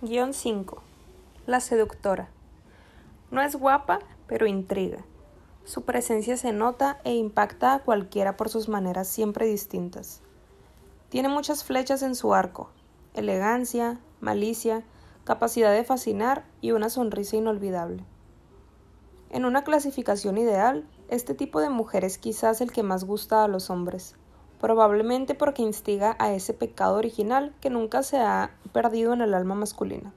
Guión 5. La seductora. No es guapa, pero intriga. Su presencia se nota e impacta a cualquiera por sus maneras siempre distintas. Tiene muchas flechas en su arco, elegancia, malicia, capacidad de fascinar y una sonrisa inolvidable. En una clasificación ideal, este tipo de mujer es quizás el que más gusta a los hombres, probablemente porque instiga a ese pecado original que nunca se ha perdido en el alma masculina.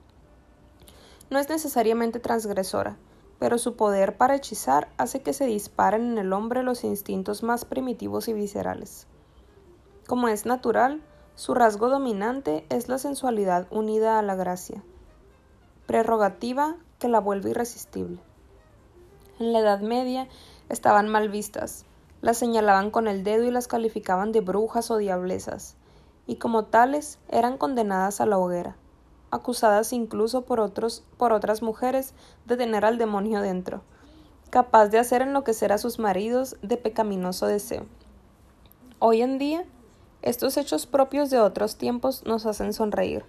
No es necesariamente transgresora, pero su poder para hechizar hace que se disparen en el hombre los instintos más primitivos y viscerales. Como es natural, su rasgo dominante es la sensualidad unida a la gracia, prerrogativa que la vuelve irresistible. En la Edad Media estaban mal vistas, las señalaban con el dedo y las calificaban de brujas o diablesas, y como tales eran condenadas a la hoguera, acusadas incluso por, otros, por otras mujeres de tener al demonio dentro, capaz de hacer enloquecer a sus maridos de pecaminoso deseo. Hoy en día, estos hechos propios de otros tiempos nos hacen sonreír.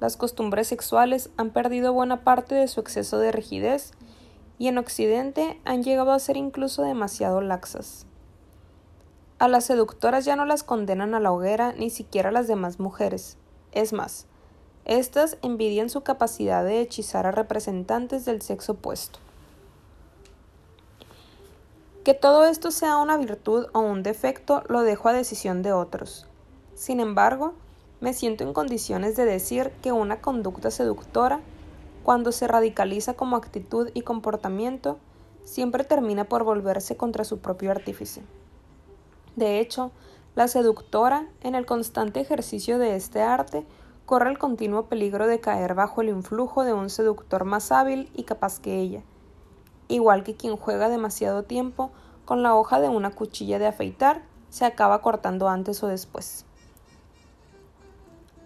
Las costumbres sexuales han perdido buena parte de su exceso de rigidez y en Occidente han llegado a ser incluso demasiado laxas. A las seductoras ya no las condenan a la hoguera ni siquiera a las demás mujeres. Es más, éstas envidian su capacidad de hechizar a representantes del sexo opuesto. Que todo esto sea una virtud o un defecto lo dejo a decisión de otros. Sin embargo, me siento en condiciones de decir que una conducta seductora, cuando se radicaliza como actitud y comportamiento, siempre termina por volverse contra su propio artífice. De hecho, la seductora, en el constante ejercicio de este arte, corre el continuo peligro de caer bajo el influjo de un seductor más hábil y capaz que ella, igual que quien juega demasiado tiempo con la hoja de una cuchilla de afeitar, se acaba cortando antes o después.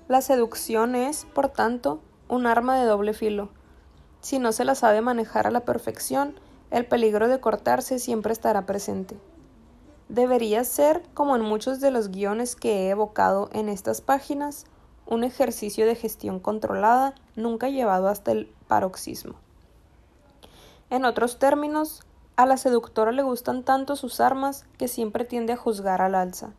La seducción es, por tanto, un arma de doble filo. Si no se la sabe manejar a la perfección, el peligro de cortarse siempre estará presente. Debería ser, como en muchos de los guiones que he evocado en estas páginas, un ejercicio de gestión controlada nunca llevado hasta el paroxismo. En otros términos, a la seductora le gustan tanto sus armas que siempre tiende a juzgar al alza.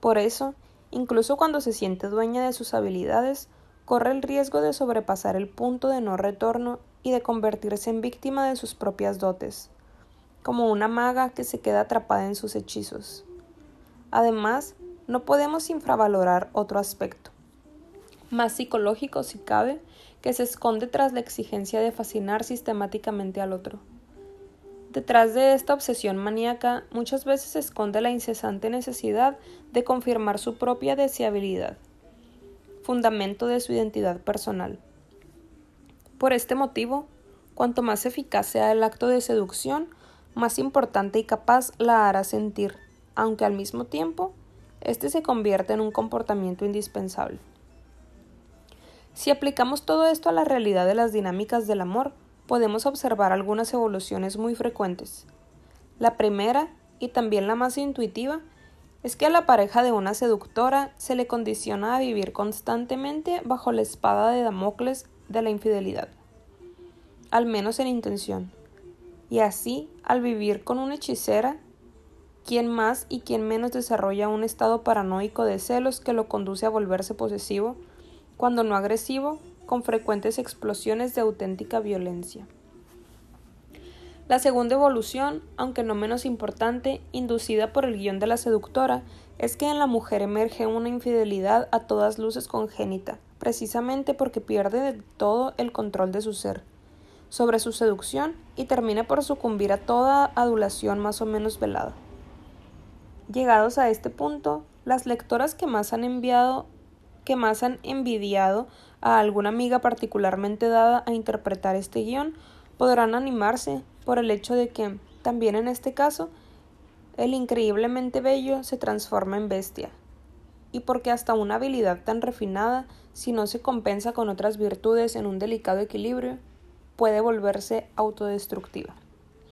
Por eso, incluso cuando se siente dueña de sus habilidades, corre el riesgo de sobrepasar el punto de no retorno y de convertirse en víctima de sus propias dotes como una maga que se queda atrapada en sus hechizos. Además, no podemos infravalorar otro aspecto, más psicológico si cabe, que se esconde tras la exigencia de fascinar sistemáticamente al otro. Detrás de esta obsesión maníaca muchas veces se esconde la incesante necesidad de confirmar su propia deseabilidad, fundamento de su identidad personal. Por este motivo, cuanto más eficaz sea el acto de seducción, más importante y capaz la hará sentir, aunque al mismo tiempo éste se convierte en un comportamiento indispensable. Si aplicamos todo esto a la realidad de las dinámicas del amor, podemos observar algunas evoluciones muy frecuentes. La primera, y también la más intuitiva, es que a la pareja de una seductora se le condiciona a vivir constantemente bajo la espada de Damocles de la infidelidad, al menos en intención y así, al vivir con una hechicera, quien más y quien menos desarrolla un estado paranoico de celos que lo conduce a volverse posesivo, cuando no agresivo, con frecuentes explosiones de auténtica violencia. La segunda evolución, aunque no menos importante, inducida por el guion de la seductora, es que en la mujer emerge una infidelidad a todas luces congénita, precisamente porque pierde de todo el control de su ser sobre su seducción y termina por sucumbir a toda adulación más o menos velada. Llegados a este punto, las lectoras que más han enviado que más han envidiado a alguna amiga particularmente dada a interpretar este guion podrán animarse por el hecho de que, también en este caso, el increíblemente bello se transforma en bestia, y porque hasta una habilidad tan refinada, si no se compensa con otras virtudes en un delicado equilibrio, puede volverse autodestructiva.